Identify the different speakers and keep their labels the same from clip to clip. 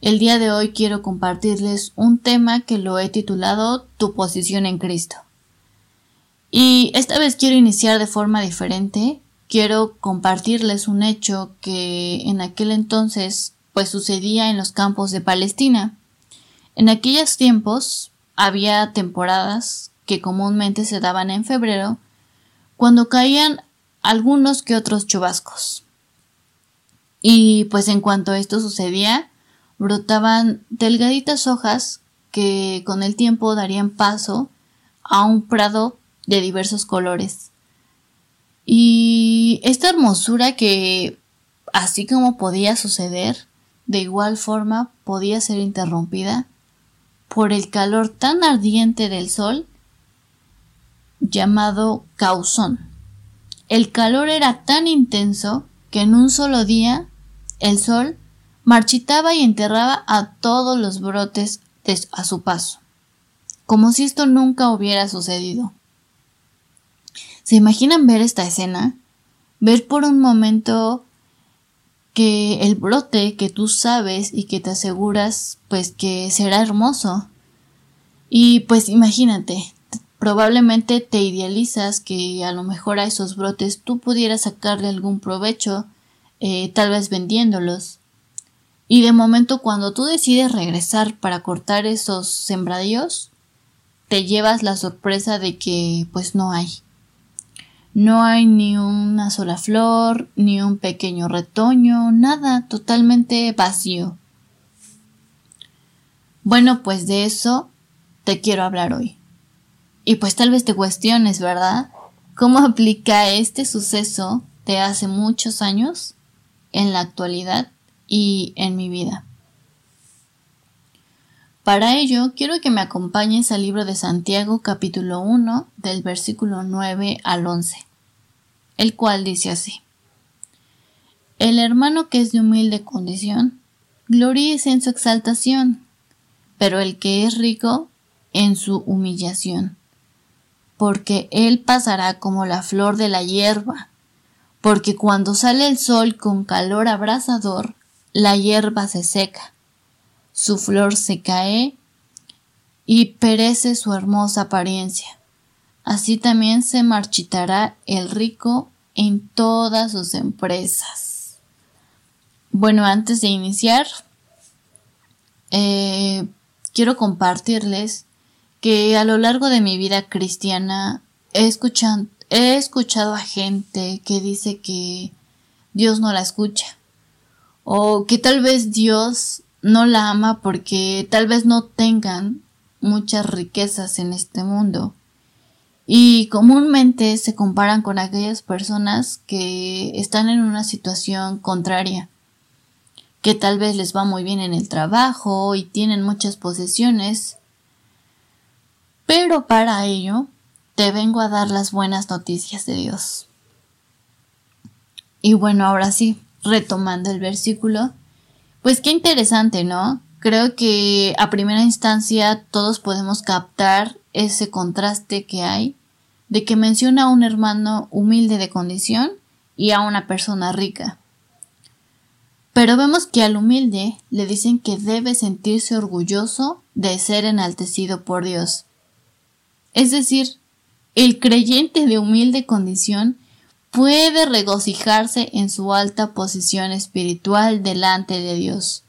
Speaker 1: El día de hoy quiero compartirles un tema que lo he titulado Tu posición en Cristo. Y esta vez quiero iniciar de forma diferente. Quiero compartirles un hecho que en aquel entonces pues sucedía en los campos de Palestina. En aquellos tiempos había temporadas que comúnmente se daban en febrero cuando caían algunos que otros chubascos. Y pues en cuanto esto sucedía, brotaban delgaditas hojas que con el tiempo darían paso a un prado de diversos colores. Y esta hermosura que, así como podía suceder, de igual forma podía ser interrumpida por el calor tan ardiente del sol llamado causón. El calor era tan intenso que en un solo día el sol marchitaba y enterraba a todos los brotes a su paso, como si esto nunca hubiera sucedido. ¿Se imaginan ver esta escena? Ver por un momento que el brote que tú sabes y que te aseguras pues que será hermoso. Y pues imagínate, probablemente te idealizas que a lo mejor a esos brotes tú pudieras sacarle algún provecho, eh, tal vez vendiéndolos. Y de momento cuando tú decides regresar para cortar esos sembradíos, te llevas la sorpresa de que pues no hay. No hay ni una sola flor, ni un pequeño retoño, nada, totalmente vacío. Bueno, pues de eso te quiero hablar hoy. Y pues tal vez te cuestiones, ¿verdad? ¿Cómo aplica este suceso de hace muchos años en la actualidad y en mi vida. Para ello, quiero que me acompañes al libro de Santiago capítulo 1 del versículo 9 al 11, el cual dice así. El hermano que es de humilde condición, gloríese en su exaltación, pero el que es rico en su humillación, porque él pasará como la flor de la hierba, porque cuando sale el sol con calor abrasador, la hierba se seca, su flor se cae y perece su hermosa apariencia. Así también se marchitará el rico en todas sus empresas. Bueno, antes de iniciar, eh, quiero compartirles que a lo largo de mi vida cristiana he escuchado, he escuchado a gente que dice que Dios no la escucha o que tal vez Dios no la ama porque tal vez no tengan muchas riquezas en este mundo. Y comúnmente se comparan con aquellas personas que están en una situación contraria, que tal vez les va muy bien en el trabajo y tienen muchas posesiones, pero para ello te vengo a dar las buenas noticias de Dios. Y bueno, ahora sí, retomando el versículo, pues qué interesante, ¿no? Creo que a primera instancia todos podemos captar ese contraste que hay de que menciona a un hermano humilde de condición y a una persona rica. Pero vemos que al humilde le dicen que debe sentirse orgulloso de ser enaltecido por Dios. Es decir, el creyente de humilde condición puede regocijarse en su alta posición espiritual delante de Dios.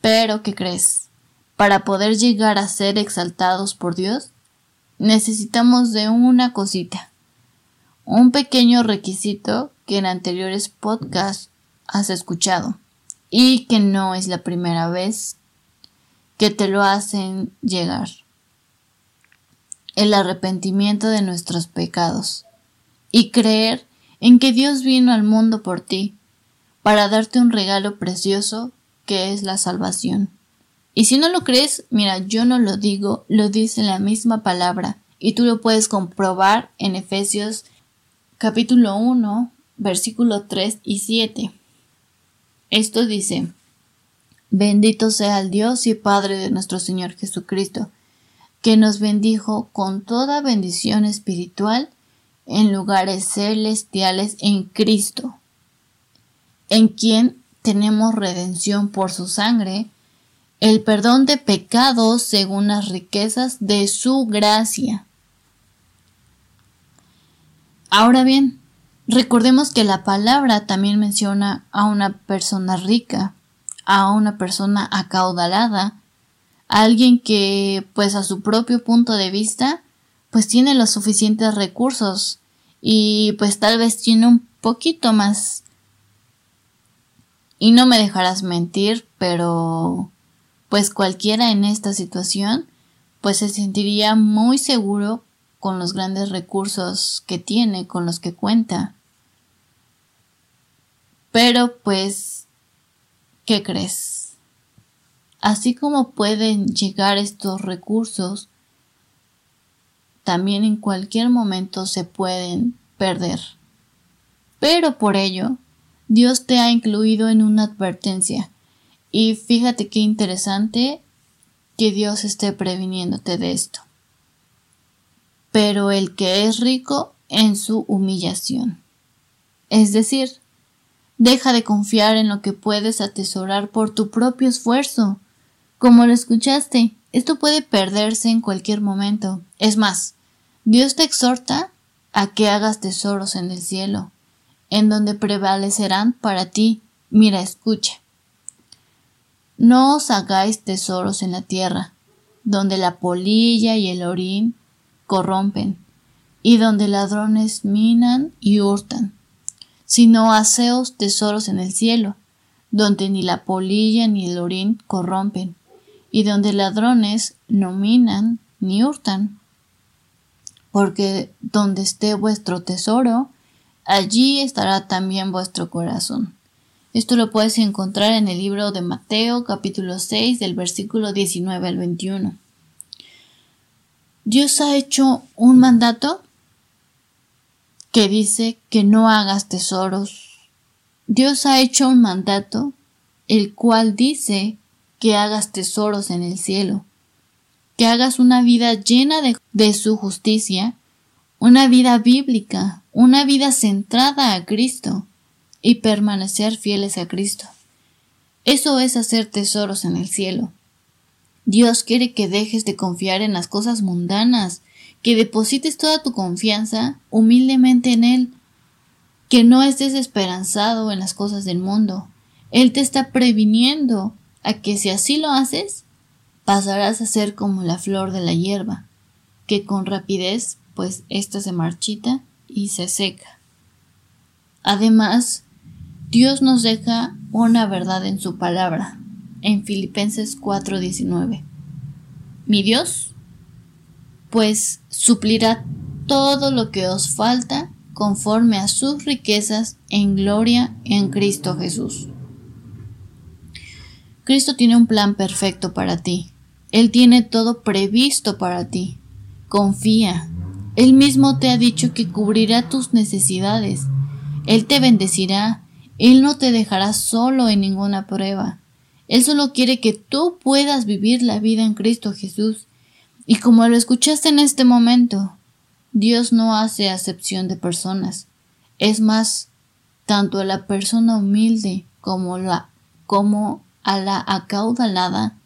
Speaker 1: Pero, ¿qué crees? Para poder llegar a ser exaltados por Dios, necesitamos de una cosita, un pequeño requisito que en anteriores podcasts has escuchado y que no es la primera vez que te lo hacen llegar. El arrepentimiento de nuestros pecados y creer en que Dios vino al mundo por ti para darte un regalo precioso que es la salvación Y si no lo crees, mira, yo no lo digo, lo dice la misma palabra. Y tú lo puedes comprobar en Efesios capítulo 1, versículo 3 y 7. Esto dice, Bendito sea el Dios y Padre de nuestro Señor Jesucristo, que nos bendijo con toda bendición espiritual en lugares celestiales en Cristo, en quien tenemos redención por su sangre, el perdón de pecados según las riquezas de su gracia. Ahora bien, recordemos que la palabra también menciona a una persona rica, a una persona acaudalada, a alguien que, pues a su propio punto de vista, pues tiene los suficientes recursos y pues tal vez tiene un poquito más. Y no me dejarás mentir, pero pues cualquiera en esta situación pues se sentiría muy seguro con los grandes recursos que tiene, con los que cuenta. Pero pues, ¿qué crees? Así como pueden llegar estos recursos, también en cualquier momento se pueden perder. Pero por ello, Dios te ha incluido en una advertencia y fíjate qué interesante que Dios esté previniéndote de esto. Pero el que es rico en su humillación. Es decir, deja de confiar en lo que puedes atesorar por tu propio esfuerzo. Como lo escuchaste, esto puede perderse en cualquier momento. Es más, Dios te exhorta a que hagas tesoros en el cielo, en donde prevalecerán para ti. Mira, escucha. No os hagáis tesoros en la tierra, donde la polilla y el orín corrompen, y donde ladrones minan y hurtan, sino haceos tesoros en el cielo, donde ni la polilla ni el orín corrompen, y donde ladrones no minan ni hurtan. Porque donde esté vuestro tesoro, allí estará también vuestro corazón. Esto lo puedes encontrar en el libro de Mateo capítulo 6 del versículo 19 al 21. Dios ha hecho un mandato que dice que no hagas tesoros. Dios ha hecho un mandato el cual dice que hagas tesoros en el cielo, que hagas una vida llena de, su justicia, una vida bíblica, una vida centrada a Cristo y permanecer fieles a Cristo. Eso es hacer tesoros en el cielo. Dios quiere que dejes de confiar en las cosas mundanas, que deposites toda tu confianza humildemente en Él, que no estés esperanzado en las cosas del mundo. Él te está previniendo a que si así lo haces, pasarás a ser como la flor de la hierba, que con rapidez, pues ésta se marchita y se seca. Además, Dios nos deja una verdad en su palabra, en Filipenses 4:19. Mi Dios, pues suplirá todo lo que os falta conforme a sus riquezas en gloria en Cristo Jesús. Cristo tiene un plan perfecto para ti. Él tiene todo previsto para ti. Confía. Él mismo te ha dicho que cubrirá tus necesidades. Él te bendecirá él no te dejará solo en ninguna prueba. Él solo quiere que tú puedas vivir la vida en Cristo Jesús. Y como lo escuchaste en este momento, Dios no hace acepción de personas. Es más, tanto a la persona humilde como, la, como a la acaudalada,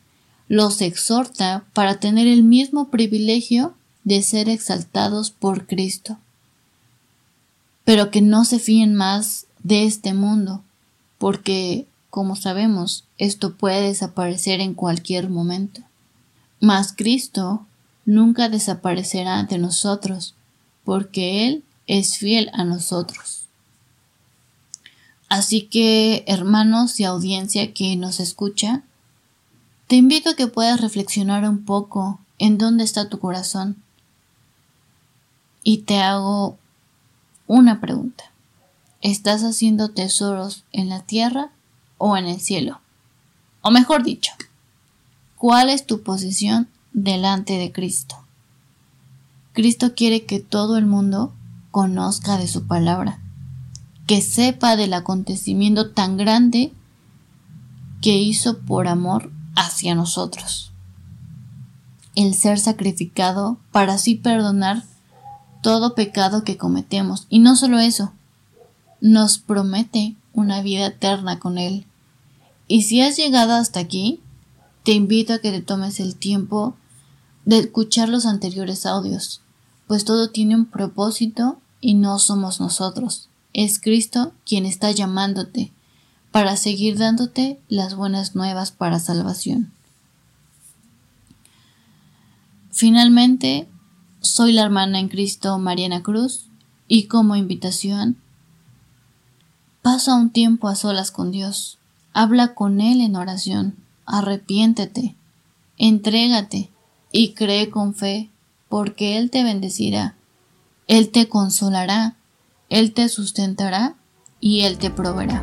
Speaker 1: los exhorta para tener el mismo privilegio de ser exaltados por Cristo. Pero que no se fíen más de este mundo, porque, como sabemos, esto puede desaparecer en cualquier momento. Mas Cristo nunca desaparecerá de nosotros, porque Él es fiel a nosotros. Así que, hermanos y audiencia que nos escucha, te invito a que puedas reflexionar un poco en dónde está tu corazón. Y te hago una pregunta. ¿Estás haciendo tesoros en la tierra o en el cielo? O mejor dicho, ¿Cuál es tu posición delante de Cristo? Cristo quiere que todo el mundo conozca de su palabra, que sepa del acontecimiento tan grande que hizo por amor hacia nosotros. El ser sacrificado para así perdonar todo pecado que cometemos. Y no solo eso, nos promete una vida eterna con Él. Y si has llegado hasta aquí, te invito a que te tomes el tiempo de escuchar los anteriores audios, pues todo tiene un propósito y no somos nosotros. Es Cristo quien está llamándote para seguir dándote las buenas nuevas para salvación. Finalmente, soy la hermana en Cristo Mariana Cruz y como invitación, pasa un tiempo a solas con Dios, habla con Él en oración, arrepiéntete, entrégate y cree con fe, porque Él te bendecirá, Él te consolará, Él te sustentará y Él te proveerá.